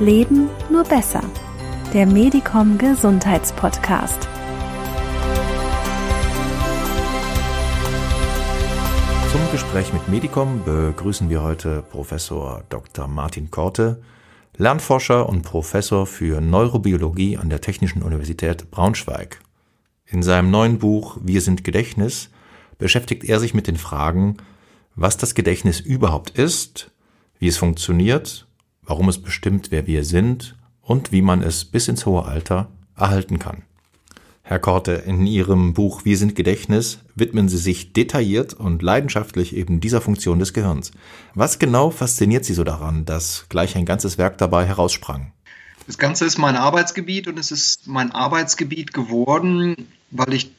Leben nur besser. Der Medicom Gesundheitspodcast. Zum Gespräch mit Medicom begrüßen wir heute Professor Dr. Martin Korte, Lernforscher und Professor für Neurobiologie an der Technischen Universität Braunschweig. In seinem neuen Buch Wir sind Gedächtnis beschäftigt er sich mit den Fragen, was das Gedächtnis überhaupt ist, wie es funktioniert warum es bestimmt, wer wir sind und wie man es bis ins hohe Alter erhalten kann. Herr Korte, in Ihrem Buch Wir sind Gedächtnis widmen Sie sich detailliert und leidenschaftlich eben dieser Funktion des Gehirns. Was genau fasziniert Sie so daran, dass gleich ein ganzes Werk dabei heraussprang? Das Ganze ist mein Arbeitsgebiet und es ist mein Arbeitsgebiet geworden, weil ich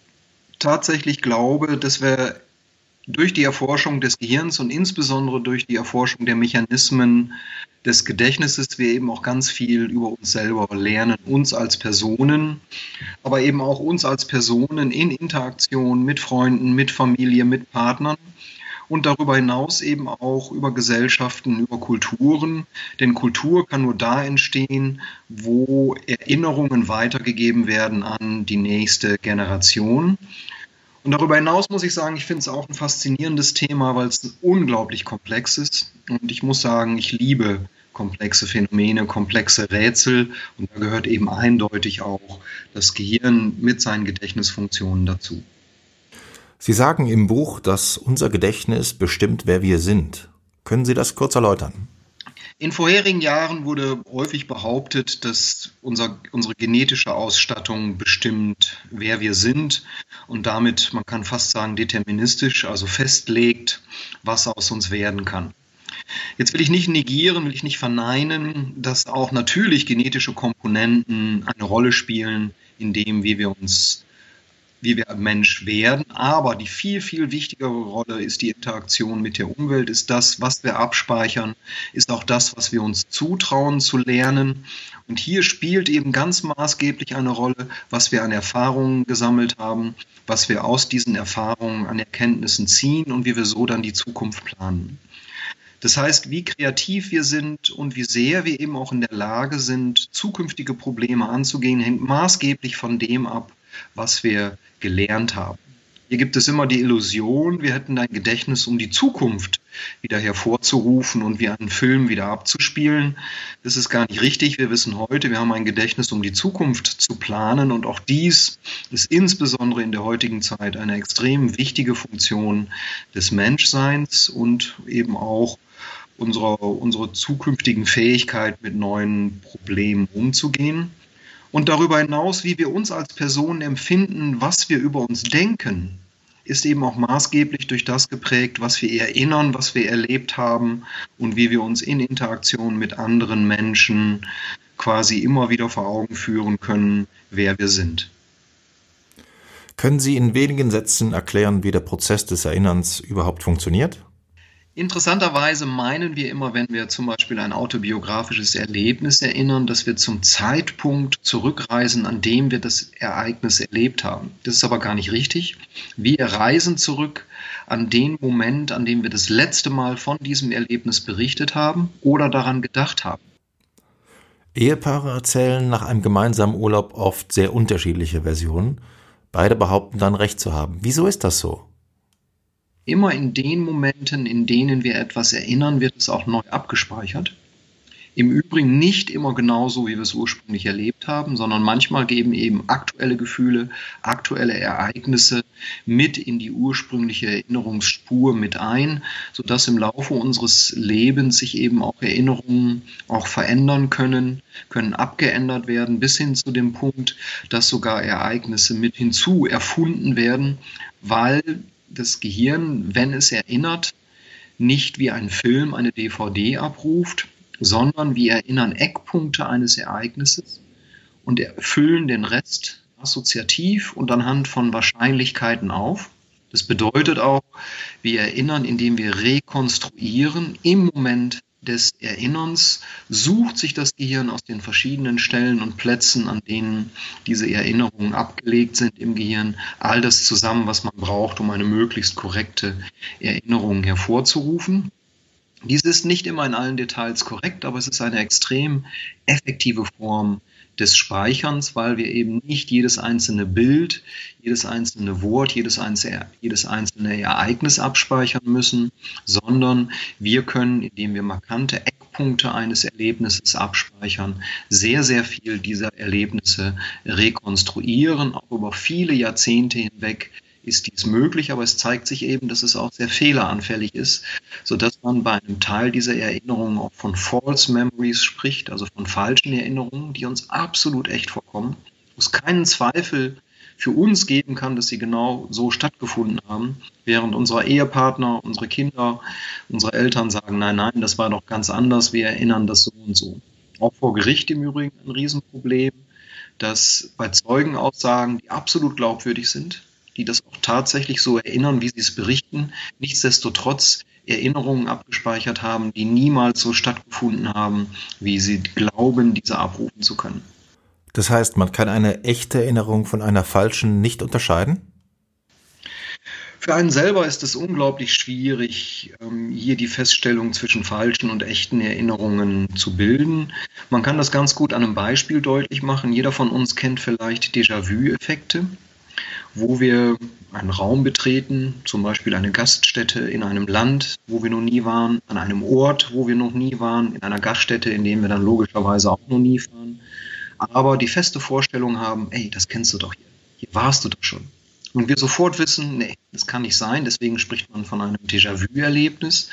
tatsächlich glaube, dass wir durch die Erforschung des Gehirns und insbesondere durch die Erforschung der Mechanismen des Gedächtnisses wir eben auch ganz viel über uns selber lernen, uns als Personen, aber eben auch uns als Personen in Interaktion mit Freunden, mit Familie, mit Partnern und darüber hinaus eben auch über Gesellschaften, über Kulturen. Denn Kultur kann nur da entstehen, wo Erinnerungen weitergegeben werden an die nächste Generation. Und darüber hinaus muss ich sagen, ich finde es auch ein faszinierendes Thema, weil es unglaublich komplex ist. Und ich muss sagen, ich liebe komplexe Phänomene, komplexe Rätsel. Und da gehört eben eindeutig auch das Gehirn mit seinen Gedächtnisfunktionen dazu. Sie sagen im Buch, dass unser Gedächtnis bestimmt, wer wir sind. Können Sie das kurz erläutern? In vorherigen Jahren wurde häufig behauptet, dass unser, unsere genetische Ausstattung bestimmt, wer wir sind und damit, man kann fast sagen, deterministisch, also festlegt, was aus uns werden kann. Jetzt will ich nicht negieren, will ich nicht verneinen, dass auch natürlich genetische Komponenten eine Rolle spielen, in dem, wie wir uns wie wir Mensch werden. Aber die viel, viel wichtigere Rolle ist die Interaktion mit der Umwelt, ist das, was wir abspeichern, ist auch das, was wir uns zutrauen zu lernen. Und hier spielt eben ganz maßgeblich eine Rolle, was wir an Erfahrungen gesammelt haben, was wir aus diesen Erfahrungen an Erkenntnissen ziehen und wie wir so dann die Zukunft planen. Das heißt, wie kreativ wir sind und wie sehr wir eben auch in der Lage sind, zukünftige Probleme anzugehen, hängt maßgeblich von dem ab, was wir gelernt haben. Hier gibt es immer die Illusion, wir hätten ein Gedächtnis, um die Zukunft wieder hervorzurufen und wie einen Film wieder abzuspielen. Das ist gar nicht richtig. Wir wissen heute, wir haben ein Gedächtnis, um die Zukunft zu planen. Und auch dies ist insbesondere in der heutigen Zeit eine extrem wichtige Funktion des Menschseins und eben auch unserer, unserer zukünftigen Fähigkeit, mit neuen Problemen umzugehen. Und darüber hinaus, wie wir uns als Personen empfinden, was wir über uns denken, ist eben auch maßgeblich durch das geprägt, was wir erinnern, was wir erlebt haben und wie wir uns in Interaktion mit anderen Menschen quasi immer wieder vor Augen führen können, wer wir sind. Können Sie in wenigen Sätzen erklären, wie der Prozess des Erinnerns überhaupt funktioniert? Interessanterweise meinen wir immer, wenn wir zum Beispiel ein autobiografisches Erlebnis erinnern, dass wir zum Zeitpunkt zurückreisen, an dem wir das Ereignis erlebt haben. Das ist aber gar nicht richtig. Wir reisen zurück an den Moment, an dem wir das letzte Mal von diesem Erlebnis berichtet haben oder daran gedacht haben. Ehepaare erzählen nach einem gemeinsamen Urlaub oft sehr unterschiedliche Versionen. Beide behaupten dann recht zu haben. Wieso ist das so? Immer in den Momenten, in denen wir etwas erinnern, wird es auch neu abgespeichert. Im Übrigen nicht immer genauso, wie wir es ursprünglich erlebt haben, sondern manchmal geben eben aktuelle Gefühle, aktuelle Ereignisse mit in die ursprüngliche Erinnerungsspur mit ein, sodass im Laufe unseres Lebens sich eben auch Erinnerungen auch verändern können, können abgeändert werden, bis hin zu dem Punkt, dass sogar Ereignisse mit hinzu erfunden werden, weil das Gehirn, wenn es erinnert, nicht wie ein Film eine DVD abruft, sondern wir erinnern Eckpunkte eines Ereignisses und erfüllen den Rest assoziativ und anhand von Wahrscheinlichkeiten auf. Das bedeutet auch, wir erinnern, indem wir rekonstruieren im Moment des Erinnerns sucht sich das Gehirn aus den verschiedenen Stellen und Plätzen, an denen diese Erinnerungen abgelegt sind im Gehirn, all das zusammen, was man braucht, um eine möglichst korrekte Erinnerung hervorzurufen. Dies ist nicht immer in allen Details korrekt, aber es ist eine extrem effektive Form des Speicherns, weil wir eben nicht jedes einzelne Bild, jedes einzelne Wort, jedes einzelne, jedes einzelne Ereignis abspeichern müssen, sondern wir können, indem wir markante Eckpunkte eines Erlebnisses abspeichern, sehr, sehr viel dieser Erlebnisse rekonstruieren, auch über viele Jahrzehnte hinweg ist dies möglich, aber es zeigt sich eben, dass es auch sehr fehleranfällig ist, sodass man bei einem Teil dieser Erinnerungen auch von False Memories spricht, also von falschen Erinnerungen, die uns absolut echt vorkommen, wo es keinen Zweifel für uns geben kann, dass sie genau so stattgefunden haben, während unsere Ehepartner, unsere Kinder, unsere Eltern sagen, nein, nein, das war doch ganz anders, wir erinnern das so und so. Auch vor Gericht im Übrigen ein Riesenproblem, dass bei Zeugenaussagen, die absolut glaubwürdig sind, die das auch tatsächlich so erinnern, wie sie es berichten, nichtsdestotrotz Erinnerungen abgespeichert haben, die niemals so stattgefunden haben, wie sie glauben, diese abrufen zu können. Das heißt, man kann eine echte Erinnerung von einer falschen nicht unterscheiden? Für einen selber ist es unglaublich schwierig, ähm, hier die Feststellung zwischen falschen und echten Erinnerungen zu bilden. Man kann das ganz gut an einem Beispiel deutlich machen. Jeder von uns kennt vielleicht Déjà-vu-Effekte wo wir einen Raum betreten, zum Beispiel eine Gaststätte in einem Land, wo wir noch nie waren, an einem Ort, wo wir noch nie waren, in einer Gaststätte, in dem wir dann logischerweise auch noch nie fahren, aber die feste Vorstellung haben, ey, das kennst du doch hier, hier warst du doch schon. Und wir sofort wissen, nee, das kann nicht sein, deswegen spricht man von einem Déjà-vu-Erlebnis.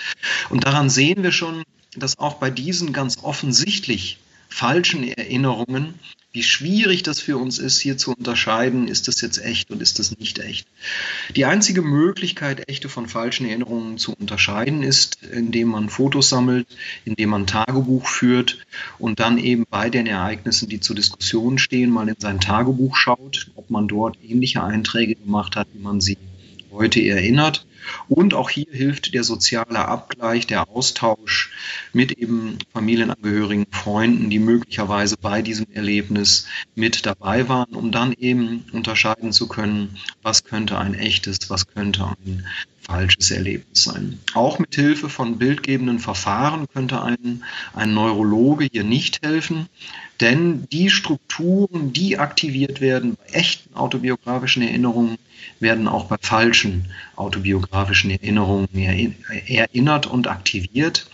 Und daran sehen wir schon, dass auch bei diesen ganz offensichtlich falschen Erinnerungen wie schwierig das für uns ist, hier zu unterscheiden, ist das jetzt echt und ist das nicht echt. Die einzige Möglichkeit, echte von falschen Erinnerungen zu unterscheiden, ist, indem man Fotos sammelt, indem man Tagebuch führt und dann eben bei den Ereignissen, die zur Diskussion stehen, mal in sein Tagebuch schaut, ob man dort ähnliche Einträge gemacht hat, wie man sie heute erinnert und auch hier hilft der soziale Abgleich, der Austausch mit eben Familienangehörigen, Freunden, die möglicherweise bei diesem Erlebnis mit dabei waren, um dann eben unterscheiden zu können, was könnte ein echtes, was könnte ein falsches Erlebnis sein. Auch mit Hilfe von bildgebenden Verfahren könnte ein, ein Neurologe hier nicht helfen, denn die Strukturen, die aktiviert werden bei echten autobiografischen Erinnerungen, werden auch bei falschen autobiografischen Erinnerungen erinnert und aktiviert.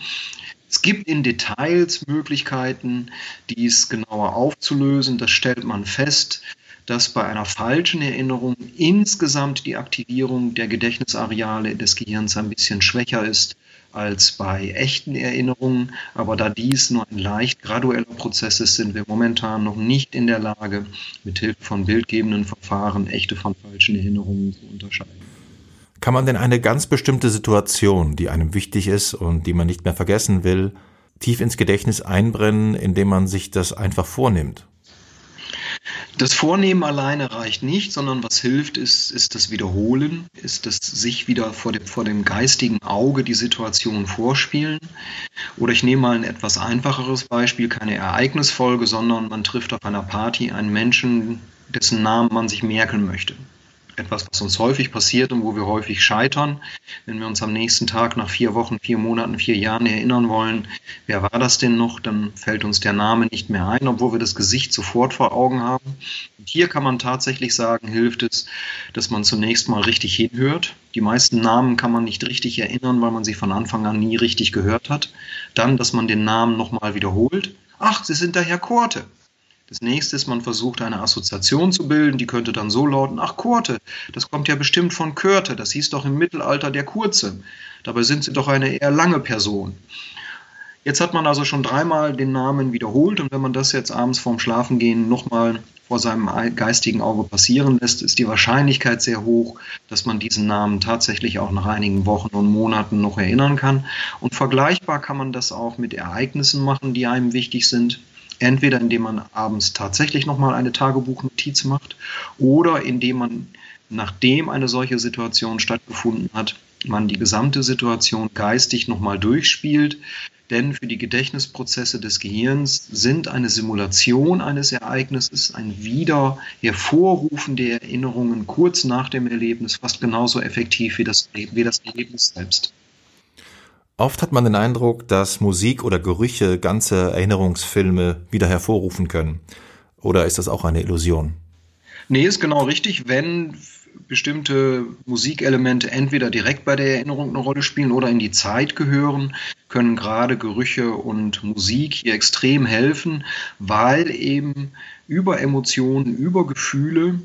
Es gibt in Details Möglichkeiten, dies genauer aufzulösen. Das stellt man fest, dass bei einer falschen Erinnerung insgesamt die Aktivierung der Gedächtnisareale des Gehirns ein bisschen schwächer ist als bei echten Erinnerungen. Aber da dies nur ein leicht gradueller Prozess ist, sind wir momentan noch nicht in der Lage, mit Hilfe von bildgebenden Verfahren echte von falschen Erinnerungen zu unterscheiden. Kann man denn eine ganz bestimmte Situation, die einem wichtig ist und die man nicht mehr vergessen will, tief ins Gedächtnis einbrennen, indem man sich das einfach vornimmt? Das Vornehmen alleine reicht nicht, sondern was hilft, ist, ist das Wiederholen, ist das sich wieder vor dem, vor dem geistigen Auge die Situation vorspielen. Oder ich nehme mal ein etwas einfacheres Beispiel, keine Ereignisfolge, sondern man trifft auf einer Party einen Menschen, dessen Namen man sich merken möchte etwas, was uns häufig passiert und wo wir häufig scheitern. Wenn wir uns am nächsten Tag nach vier Wochen, vier Monaten, vier Jahren erinnern wollen, wer war das denn noch, dann fällt uns der Name nicht mehr ein, obwohl wir das Gesicht sofort vor Augen haben. Und hier kann man tatsächlich sagen, hilft es, dass man zunächst mal richtig hinhört. Die meisten Namen kann man nicht richtig erinnern, weil man sie von Anfang an nie richtig gehört hat. Dann, dass man den Namen nochmal wiederholt. Ach, Sie sind der Herr Korte. Das nächste ist, man versucht eine Assoziation zu bilden, die könnte dann so lauten, ach Kurte, das kommt ja bestimmt von Körte, das hieß doch im Mittelalter der Kurze. Dabei sind sie doch eine eher lange Person. Jetzt hat man also schon dreimal den Namen wiederholt und wenn man das jetzt abends vorm Schlafengehen nochmal vor seinem geistigen Auge passieren lässt, ist die Wahrscheinlichkeit sehr hoch, dass man diesen Namen tatsächlich auch nach einigen Wochen und Monaten noch erinnern kann. Und vergleichbar kann man das auch mit Ereignissen machen, die einem wichtig sind. Entweder indem man abends tatsächlich nochmal eine Tagebuchnotiz macht oder indem man, nachdem eine solche Situation stattgefunden hat, man die gesamte Situation geistig nochmal durchspielt. Denn für die Gedächtnisprozesse des Gehirns sind eine Simulation eines Ereignisses, ein Wieder Hervorrufen der Erinnerungen kurz nach dem Erlebnis fast genauso effektiv wie das, wie das Erlebnis selbst. Oft hat man den Eindruck, dass Musik oder Gerüche ganze Erinnerungsfilme wieder hervorrufen können. Oder ist das auch eine Illusion? Nee, ist genau richtig, wenn bestimmte Musikelemente entweder direkt bei der Erinnerung eine Rolle spielen oder in die Zeit gehören, können gerade Gerüche und Musik hier extrem helfen, weil eben über Emotionen, über Gefühle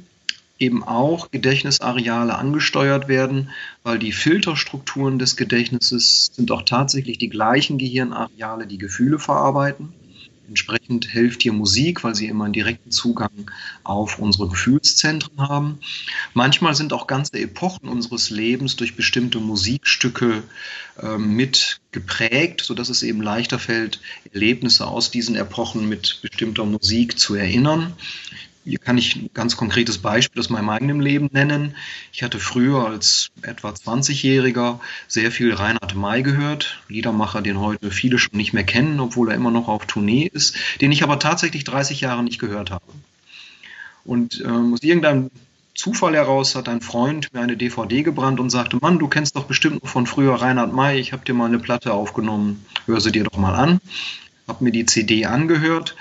eben auch Gedächtnisareale angesteuert werden, weil die Filterstrukturen des Gedächtnisses sind auch tatsächlich die gleichen Gehirnareale, die Gefühle verarbeiten. Entsprechend hilft hier Musik, weil sie immer einen direkten Zugang auf unsere Gefühlszentren haben. Manchmal sind auch ganze Epochen unseres Lebens durch bestimmte Musikstücke äh, mit geprägt, sodass es eben leichter fällt, Erlebnisse aus diesen Epochen mit bestimmter Musik zu erinnern. Hier kann ich ein ganz konkretes Beispiel aus meinem eigenen Leben nennen. Ich hatte früher als etwa 20-Jähriger sehr viel Reinhard May gehört, Liedermacher, den heute viele schon nicht mehr kennen, obwohl er immer noch auf Tournee ist, den ich aber tatsächlich 30 Jahre nicht gehört habe. Und ähm, aus irgendeinem Zufall heraus hat ein Freund mir eine DVD gebrannt und sagte, Mann, du kennst doch bestimmt von früher Reinhard May, ich habe dir mal eine Platte aufgenommen, hör sie dir doch mal an. Habe mir die CD angehört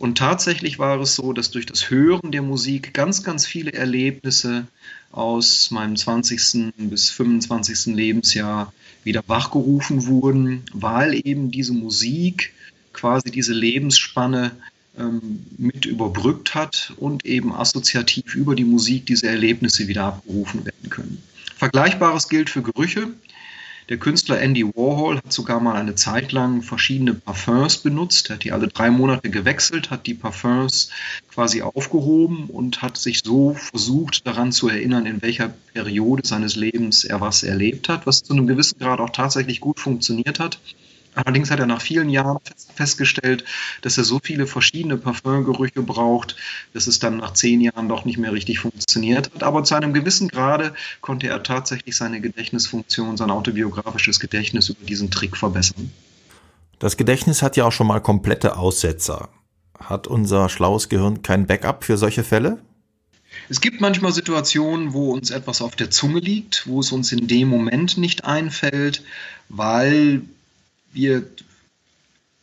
und tatsächlich war es so, dass durch das Hören der Musik ganz, ganz viele Erlebnisse aus meinem 20. bis 25. Lebensjahr wieder wachgerufen wurden, weil eben diese Musik quasi diese Lebensspanne ähm, mit überbrückt hat und eben assoziativ über die Musik diese Erlebnisse wieder abgerufen werden können. Vergleichbares gilt für Gerüche. Der Künstler Andy Warhol hat sogar mal eine Zeit lang verschiedene Parfums benutzt. Er hat die alle drei Monate gewechselt, hat die Parfums quasi aufgehoben und hat sich so versucht, daran zu erinnern, in welcher Periode seines Lebens er was erlebt hat, was zu einem gewissen Grad auch tatsächlich gut funktioniert hat. Allerdings hat er nach vielen Jahren festgestellt, dass er so viele verschiedene Parfümgerüche braucht, dass es dann nach zehn Jahren doch nicht mehr richtig funktioniert hat. Aber zu einem gewissen Grade konnte er tatsächlich seine Gedächtnisfunktion, sein autobiografisches Gedächtnis über diesen Trick verbessern. Das Gedächtnis hat ja auch schon mal komplette Aussetzer. Hat unser schlaues Gehirn kein Backup für solche Fälle? Es gibt manchmal Situationen, wo uns etwas auf der Zunge liegt, wo es uns in dem Moment nicht einfällt, weil wir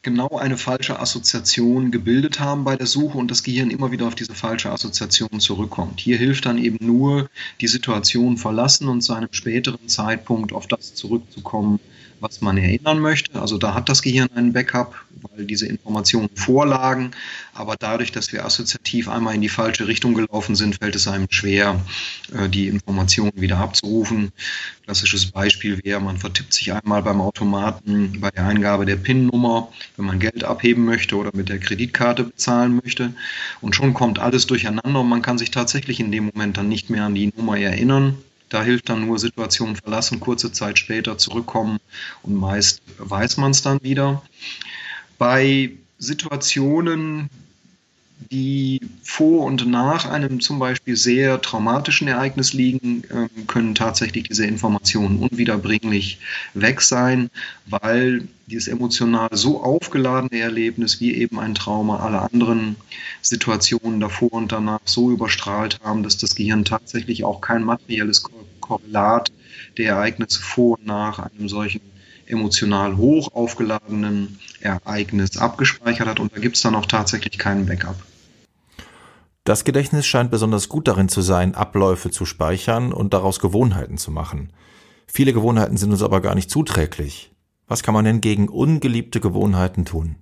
genau eine falsche Assoziation gebildet haben bei der Suche und das Gehirn immer wieder auf diese falsche Assoziation zurückkommt. Hier hilft dann eben nur die Situation verlassen und zu einem späteren Zeitpunkt auf das zurückzukommen, was man erinnern möchte. Also da hat das Gehirn einen Backup, weil diese Informationen vorlagen. Aber dadurch, dass wir assoziativ einmal in die falsche Richtung gelaufen sind, fällt es einem schwer, äh, die Informationen wieder abzurufen. Klassisches Beispiel wäre, man vertippt sich einmal beim Automaten bei der Eingabe der PIN-Nummer, wenn man Geld abheben möchte oder mit der Kreditkarte bezahlen möchte. Und schon kommt alles durcheinander und man kann sich tatsächlich in dem Moment dann nicht mehr an die Nummer erinnern. Da hilft dann nur Situation verlassen, kurze Zeit später zurückkommen und meist weiß man es dann wieder. Bei Situationen, die vor und nach einem zum Beispiel sehr traumatischen Ereignis liegen, ähm, können tatsächlich diese Informationen unwiederbringlich weg sein, weil dieses emotional so aufgeladene Erlebnis wie eben ein Trauma alle anderen Situationen davor und danach so überstrahlt haben, dass das Gehirn tatsächlich auch kein materielles Korrelat der Ereignisse vor und nach einem solchen emotional hoch aufgeladenen Ereignis abgespeichert hat und da gibt es dann auch tatsächlich keinen Backup. Das Gedächtnis scheint besonders gut darin zu sein, Abläufe zu speichern und daraus Gewohnheiten zu machen. Viele Gewohnheiten sind uns aber gar nicht zuträglich. Was kann man denn gegen ungeliebte Gewohnheiten tun?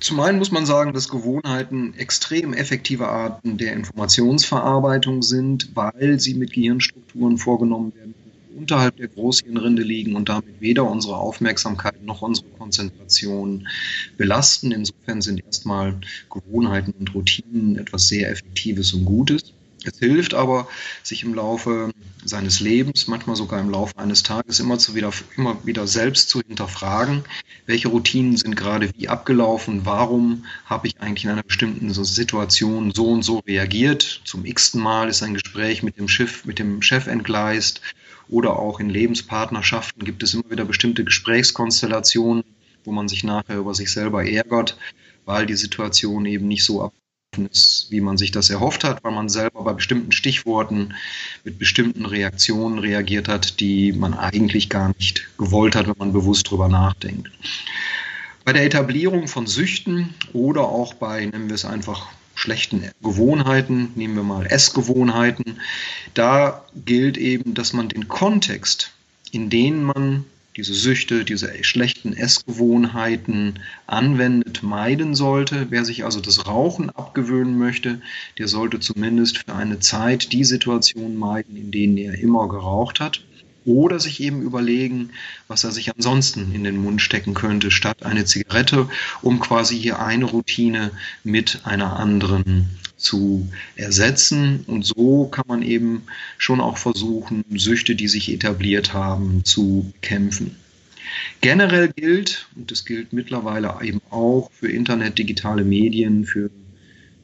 Zum einen muss man sagen, dass Gewohnheiten extrem effektive Arten der Informationsverarbeitung sind, weil sie mit Gehirnstrukturen vorgenommen werden, die unterhalb der Großhirnrinde liegen und damit weder unsere Aufmerksamkeit noch unsere Konzentration belasten. Insofern sind erstmal Gewohnheiten und Routinen etwas sehr Effektives und Gutes. Es hilft aber, sich im Laufe seines Lebens, manchmal sogar im Laufe eines Tages, immer, zu wieder, immer wieder selbst zu hinterfragen, welche Routinen sind gerade wie abgelaufen, warum habe ich eigentlich in einer bestimmten Situation so und so reagiert. Zum x-ten Mal ist ein Gespräch mit dem Schiff, mit dem Chef entgleist oder auch in Lebenspartnerschaften gibt es immer wieder bestimmte Gesprächskonstellationen, wo man sich nachher über sich selber ärgert, weil die Situation eben nicht so ist, wie man sich das erhofft hat, weil man selber bei bestimmten Stichworten mit bestimmten Reaktionen reagiert hat, die man eigentlich gar nicht gewollt hat, wenn man bewusst drüber nachdenkt. Bei der Etablierung von Süchten oder auch bei, nennen wir es einfach, schlechten Gewohnheiten, nehmen wir mal Essgewohnheiten, da gilt eben, dass man den Kontext, in den man diese Süchte, diese schlechten Essgewohnheiten anwendet, meiden sollte. Wer sich also das Rauchen abgewöhnen möchte, der sollte zumindest für eine Zeit die Situation meiden, in denen er immer geraucht hat. Oder sich eben überlegen, was er sich ansonsten in den Mund stecken könnte, statt eine Zigarette, um quasi hier eine Routine mit einer anderen zu ersetzen. Und so kann man eben schon auch versuchen, Süchte, die sich etabliert haben, zu bekämpfen. Generell gilt, und das gilt mittlerweile eben auch für Internet, digitale Medien, für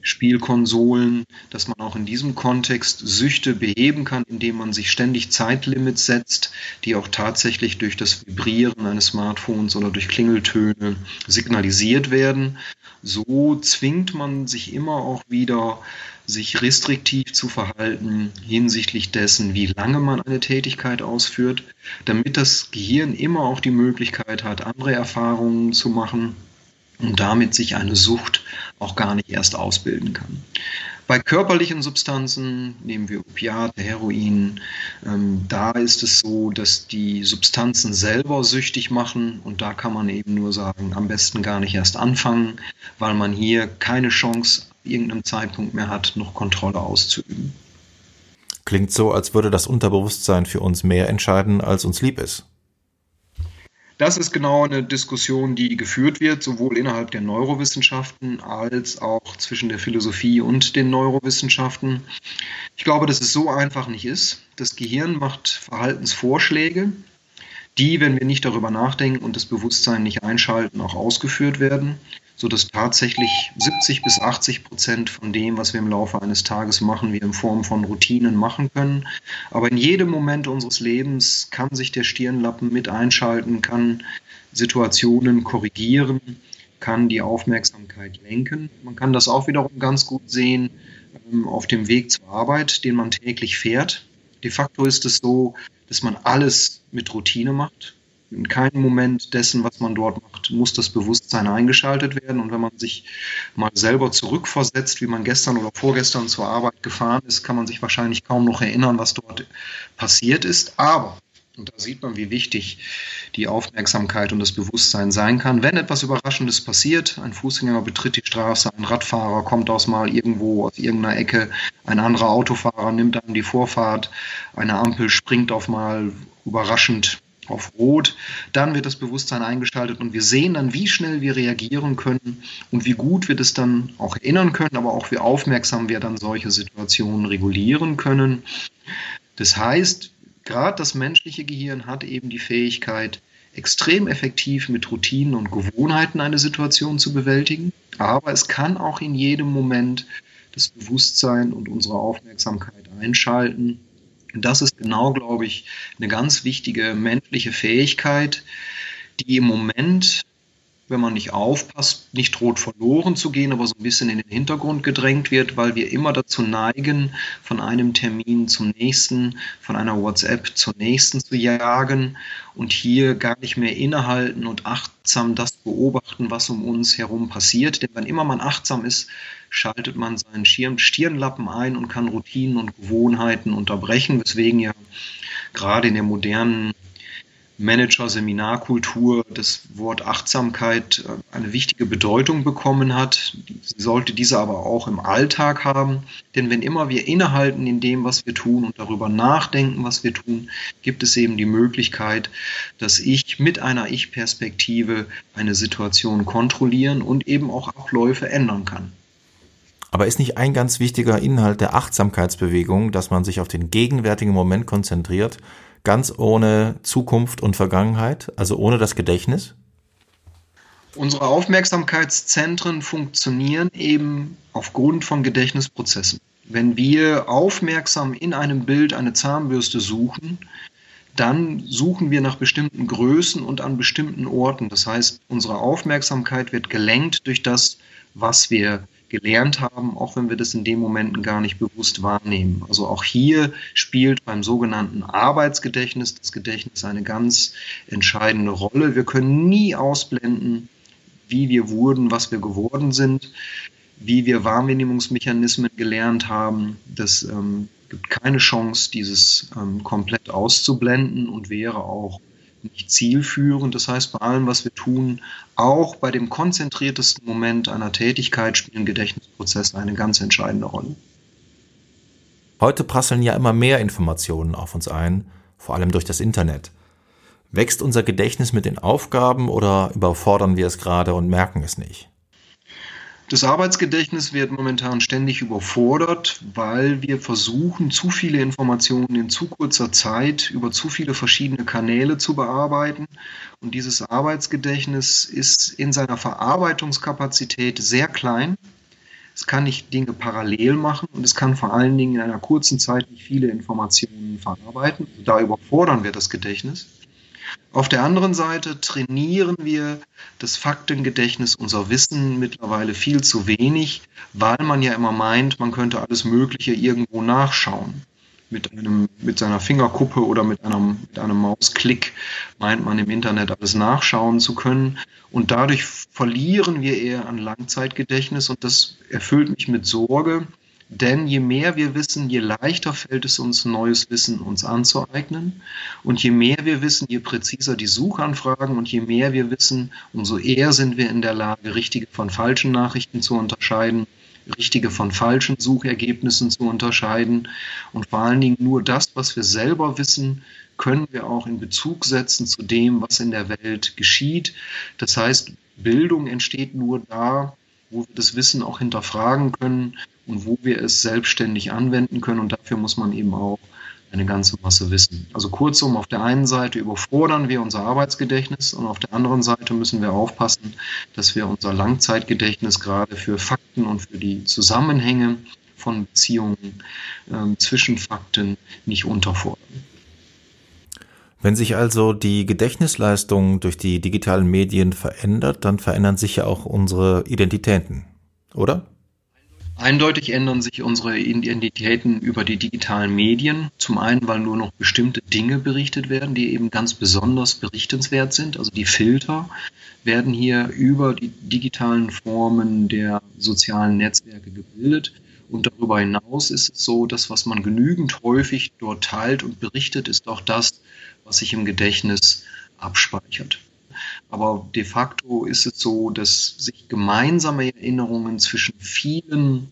Spielkonsolen, dass man auch in diesem Kontext Süchte beheben kann, indem man sich ständig Zeitlimits setzt, die auch tatsächlich durch das Vibrieren eines Smartphones oder durch Klingeltöne signalisiert werden. So zwingt man sich immer auch wieder, sich restriktiv zu verhalten hinsichtlich dessen, wie lange man eine Tätigkeit ausführt, damit das Gehirn immer auch die Möglichkeit hat, andere Erfahrungen zu machen und damit sich eine Sucht auch gar nicht erst ausbilden kann. Bei körperlichen Substanzen nehmen wir Opiate, Heroin. Ähm, da ist es so, dass die Substanzen selber süchtig machen und da kann man eben nur sagen, am besten gar nicht erst anfangen, weil man hier keine Chance irgendeinem Zeitpunkt mehr hat, noch Kontrolle auszuüben. Klingt so, als würde das Unterbewusstsein für uns mehr entscheiden, als uns lieb ist. Das ist genau eine Diskussion, die geführt wird, sowohl innerhalb der Neurowissenschaften als auch zwischen der Philosophie und den Neurowissenschaften. Ich glaube, dass es so einfach nicht ist. Das Gehirn macht Verhaltensvorschläge, die, wenn wir nicht darüber nachdenken und das Bewusstsein nicht einschalten, auch ausgeführt werden sodass tatsächlich 70 bis 80 Prozent von dem, was wir im Laufe eines Tages machen, wir in Form von Routinen machen können. Aber in jedem Moment unseres Lebens kann sich der Stirnlappen mit einschalten, kann Situationen korrigieren, kann die Aufmerksamkeit lenken. Man kann das auch wiederum ganz gut sehen ähm, auf dem Weg zur Arbeit, den man täglich fährt. De facto ist es so, dass man alles mit Routine macht in keinem Moment dessen, was man dort macht, muss das Bewusstsein eingeschaltet werden. Und wenn man sich mal selber zurückversetzt, wie man gestern oder vorgestern zur Arbeit gefahren ist, kann man sich wahrscheinlich kaum noch erinnern, was dort passiert ist. Aber, und da sieht man, wie wichtig die Aufmerksamkeit und das Bewusstsein sein kann, wenn etwas Überraschendes passiert, ein Fußgänger betritt die Straße, ein Radfahrer kommt aus mal irgendwo aus irgendeiner Ecke, ein anderer Autofahrer nimmt dann die Vorfahrt, eine Ampel springt auf mal überraschend auf Rot, dann wird das Bewusstsein eingeschaltet und wir sehen dann, wie schnell wir reagieren können und wie gut wir das dann auch erinnern können, aber auch wie aufmerksam wir dann solche Situationen regulieren können. Das heißt, gerade das menschliche Gehirn hat eben die Fähigkeit, extrem effektiv mit Routinen und Gewohnheiten eine Situation zu bewältigen, aber es kann auch in jedem Moment das Bewusstsein und unsere Aufmerksamkeit einschalten das ist genau, glaube ich, eine ganz wichtige menschliche Fähigkeit, die im Moment, wenn man nicht aufpasst, nicht droht verloren zu gehen, aber so ein bisschen in den Hintergrund gedrängt wird, weil wir immer dazu neigen, von einem Termin zum nächsten, von einer WhatsApp zur nächsten zu jagen und hier gar nicht mehr innehalten und achtsam das beobachten, was um uns herum passiert. Denn wenn immer man achtsam ist, schaltet man seinen Schirm, Stirnlappen ein und kann Routinen und Gewohnheiten unterbrechen, weswegen ja gerade in der modernen Manager-Seminarkultur das Wort Achtsamkeit äh, eine wichtige Bedeutung bekommen hat. Sie sollte diese aber auch im Alltag haben, denn wenn immer wir innehalten in dem, was wir tun und darüber nachdenken, was wir tun, gibt es eben die Möglichkeit, dass ich mit einer Ich-Perspektive eine Situation kontrollieren und eben auch Abläufe ändern kann. Aber ist nicht ein ganz wichtiger Inhalt der Achtsamkeitsbewegung, dass man sich auf den gegenwärtigen Moment konzentriert, ganz ohne Zukunft und Vergangenheit, also ohne das Gedächtnis? Unsere Aufmerksamkeitszentren funktionieren eben aufgrund von Gedächtnisprozessen. Wenn wir aufmerksam in einem Bild eine Zahnbürste suchen, dann suchen wir nach bestimmten Größen und an bestimmten Orten. Das heißt, unsere Aufmerksamkeit wird gelenkt durch das, was wir gelernt haben, auch wenn wir das in den Momenten gar nicht bewusst wahrnehmen. Also auch hier spielt beim sogenannten Arbeitsgedächtnis das Gedächtnis eine ganz entscheidende Rolle. Wir können nie ausblenden, wie wir wurden, was wir geworden sind, wie wir Wahrnehmungsmechanismen gelernt haben. Das ähm, gibt keine Chance, dieses ähm, komplett auszublenden und wäre auch nicht zielführend. Das heißt, bei allem, was wir tun, auch bei dem konzentriertesten Moment einer Tätigkeit spielen Gedächtnisprozesse eine ganz entscheidende Rolle. Heute prasseln ja immer mehr Informationen auf uns ein, vor allem durch das Internet. Wächst unser Gedächtnis mit den Aufgaben oder überfordern wir es gerade und merken es nicht? Das Arbeitsgedächtnis wird momentan ständig überfordert, weil wir versuchen, zu viele Informationen in zu kurzer Zeit über zu viele verschiedene Kanäle zu bearbeiten. Und dieses Arbeitsgedächtnis ist in seiner Verarbeitungskapazität sehr klein. Es kann nicht Dinge parallel machen und es kann vor allen Dingen in einer kurzen Zeit nicht viele Informationen verarbeiten. Da überfordern wir das Gedächtnis. Auf der anderen Seite trainieren wir das Faktengedächtnis, unser Wissen mittlerweile viel zu wenig, weil man ja immer meint, man könnte alles Mögliche irgendwo nachschauen. Mit, einem, mit seiner Fingerkuppe oder mit einem, mit einem Mausklick meint man im Internet alles nachschauen zu können. Und dadurch verlieren wir eher an Langzeitgedächtnis und das erfüllt mich mit Sorge, denn je mehr wir wissen, je leichter fällt es uns, neues Wissen uns anzueignen. Und je mehr wir wissen, je präziser die Suchanfragen und je mehr wir wissen, umso eher sind wir in der Lage, richtige von falschen Nachrichten zu unterscheiden, richtige von falschen Suchergebnissen zu unterscheiden. Und vor allen Dingen nur das, was wir selber wissen, können wir auch in Bezug setzen zu dem, was in der Welt geschieht. Das heißt, Bildung entsteht nur da, wo wir das Wissen auch hinterfragen können und wo wir es selbstständig anwenden können. Und dafür muss man eben auch eine ganze Masse wissen. Also kurzum, auf der einen Seite überfordern wir unser Arbeitsgedächtnis und auf der anderen Seite müssen wir aufpassen, dass wir unser Langzeitgedächtnis gerade für Fakten und für die Zusammenhänge von Beziehungen äh, zwischen Fakten nicht unterfordern. Wenn sich also die Gedächtnisleistung durch die digitalen Medien verändert, dann verändern sich ja auch unsere Identitäten, oder? Eindeutig ändern sich unsere Identitäten über die digitalen Medien. Zum einen, weil nur noch bestimmte Dinge berichtet werden, die eben ganz besonders berichtenswert sind. Also die Filter werden hier über die digitalen Formen der sozialen Netzwerke gebildet. Und darüber hinaus ist es so, dass was man genügend häufig dort teilt und berichtet, ist auch das, was sich im Gedächtnis abspeichert. Aber de facto ist es so, dass sich gemeinsame Erinnerungen zwischen vielen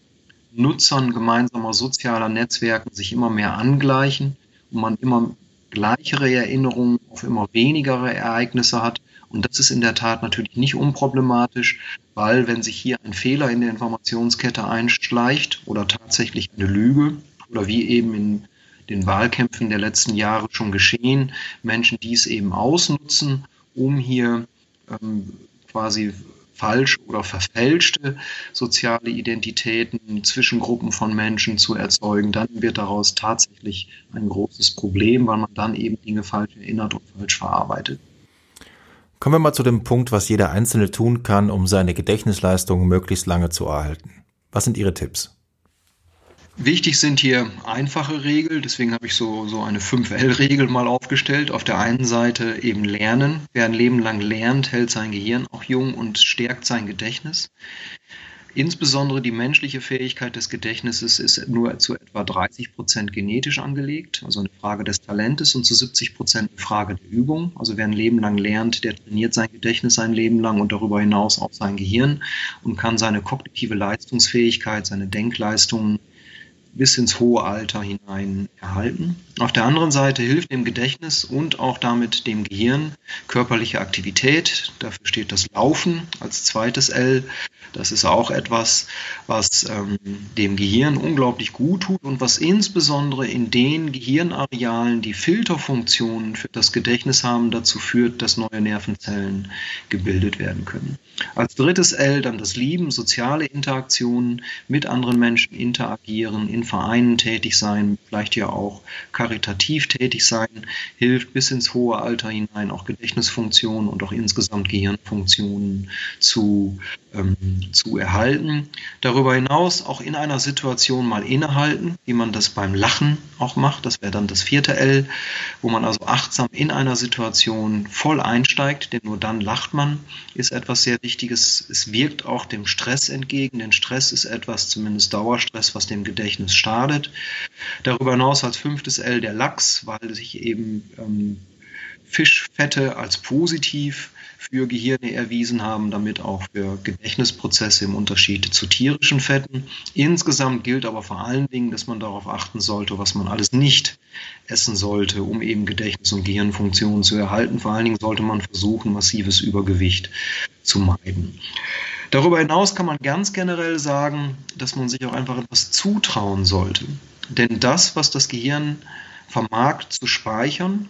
Nutzern gemeinsamer sozialer Netzwerken sich immer mehr angleichen und man immer gleichere Erinnerungen auf immer weniger Ereignisse hat. Und das ist in der Tat natürlich nicht unproblematisch, weil wenn sich hier ein Fehler in der Informationskette einschleicht oder tatsächlich eine Lüge oder wie eben in den Wahlkämpfen der letzten Jahre schon geschehen, Menschen dies eben ausnutzen, um hier ähm, quasi falsch oder verfälschte soziale Identitäten zwischen Gruppen von Menschen zu erzeugen, dann wird daraus tatsächlich ein großes Problem, weil man dann eben Dinge falsch erinnert und falsch verarbeitet. Kommen wir mal zu dem Punkt, was jeder Einzelne tun kann, um seine Gedächtnisleistung möglichst lange zu erhalten. Was sind Ihre Tipps? Wichtig sind hier einfache Regeln, deswegen habe ich so, so eine 5L-Regel mal aufgestellt. Auf der einen Seite eben lernen. Wer ein Leben lang lernt, hält sein Gehirn auch jung und stärkt sein Gedächtnis. Insbesondere die menschliche Fähigkeit des Gedächtnisses ist nur zu etwa 30 Prozent genetisch angelegt, also eine Frage des Talentes und zu 70 Prozent eine Frage der Übung. Also wer ein Leben lang lernt, der trainiert sein Gedächtnis sein Leben lang und darüber hinaus auch sein Gehirn und kann seine kognitive Leistungsfähigkeit, seine Denkleistungen bis ins hohe Alter hinein erhalten. Auf der anderen Seite hilft dem Gedächtnis und auch damit dem Gehirn körperliche Aktivität. Dafür steht das Laufen als zweites L. Das ist auch etwas, was ähm, dem Gehirn unglaublich gut tut und was insbesondere in den Gehirnarealen, die Filterfunktionen für das Gedächtnis haben, dazu führt, dass neue Nervenzellen gebildet werden können. Als drittes L dann das Lieben, soziale Interaktionen, mit anderen Menschen interagieren, in Vereinen tätig sein, vielleicht ja auch karitativ tätig sein, hilft bis ins hohe Alter hinein auch Gedächtnisfunktionen und auch insgesamt Gehirnfunktionen zu, ähm, zu erhalten. Darüber hinaus auch in einer Situation mal innehalten, wie man das beim Lachen auch macht. Das wäre dann das vierte L, wo man also achtsam in einer Situation voll einsteigt, denn nur dann lacht man, ist etwas sehr Wichtiges. Es wirkt auch dem Stress entgegen, denn Stress ist etwas, zumindest Dauerstress, was dem Gedächtnis schadet. Darüber hinaus als fünftes L der Lachs, weil sich eben ähm, Fischfette als positiv für Gehirne erwiesen haben, damit auch für Gedächtnisprozesse im Unterschied zu tierischen Fetten. Insgesamt gilt aber vor allen Dingen, dass man darauf achten sollte, was man alles nicht essen sollte, um eben Gedächtnis- und Gehirnfunktionen zu erhalten. Vor allen Dingen sollte man versuchen, massives Übergewicht zu meiden. Darüber hinaus kann man ganz generell sagen, dass man sich auch einfach etwas zutrauen sollte. Denn das, was das Gehirn vermag zu speichern,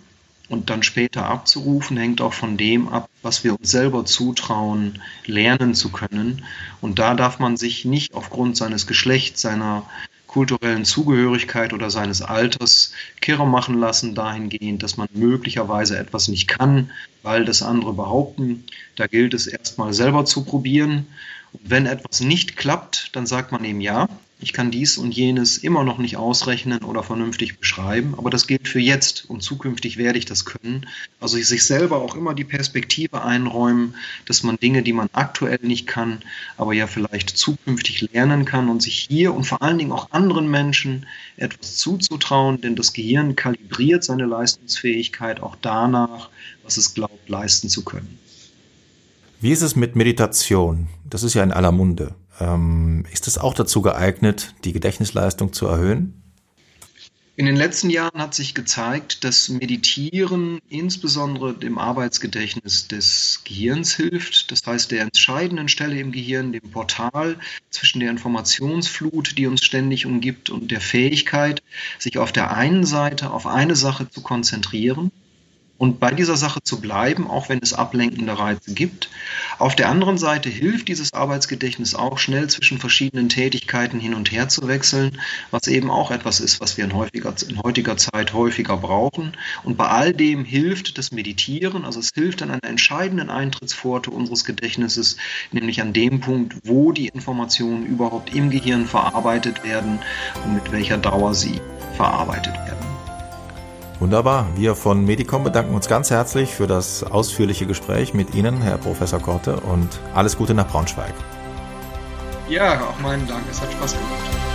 und dann später abzurufen, hängt auch von dem ab, was wir uns selber zutrauen, lernen zu können. Und da darf man sich nicht aufgrund seines Geschlechts, seiner kulturellen Zugehörigkeit oder seines Alters kirre machen lassen, dahingehend, dass man möglicherweise etwas nicht kann, weil das andere behaupten. Da gilt es erstmal selber zu probieren. Und wenn etwas nicht klappt, dann sagt man eben ja, ich kann dies und jenes immer noch nicht ausrechnen oder vernünftig beschreiben, aber das gilt für jetzt und zukünftig werde ich das können. Also sich selber auch immer die Perspektive einräumen, dass man Dinge, die man aktuell nicht kann, aber ja vielleicht zukünftig lernen kann und sich hier und vor allen Dingen auch anderen Menschen etwas zuzutrauen, denn das Gehirn kalibriert seine Leistungsfähigkeit auch danach, was es glaubt, leisten zu können. Wie ist es mit Meditation? Das ist ja in aller Munde. Ähm, ist es auch dazu geeignet, die Gedächtnisleistung zu erhöhen? In den letzten Jahren hat sich gezeigt, dass Meditieren insbesondere dem Arbeitsgedächtnis des Gehirns hilft. Das heißt, der entscheidenden Stelle im Gehirn, dem Portal zwischen der Informationsflut, die uns ständig umgibt, und der Fähigkeit, sich auf der einen Seite auf eine Sache zu konzentrieren und bei dieser Sache zu bleiben, auch wenn es ablenkende Reize gibt. Auf der anderen Seite hilft dieses Arbeitsgedächtnis auch schnell zwischen verschiedenen Tätigkeiten hin und her zu wechseln, was eben auch etwas ist, was wir in, häufiger, in heutiger Zeit häufiger brauchen. Und bei all dem hilft das Meditieren, also es hilft an einer entscheidenden Eintrittspforte unseres Gedächtnisses, nämlich an dem Punkt, wo die Informationen überhaupt im Gehirn verarbeitet werden und mit welcher Dauer sie verarbeitet werden. Wunderbar. Wir von Medicom bedanken uns ganz herzlich für das ausführliche Gespräch mit Ihnen, Herr Professor Korte, und alles Gute nach Braunschweig. Ja, auch meinen Dank. Es hat Spaß gemacht.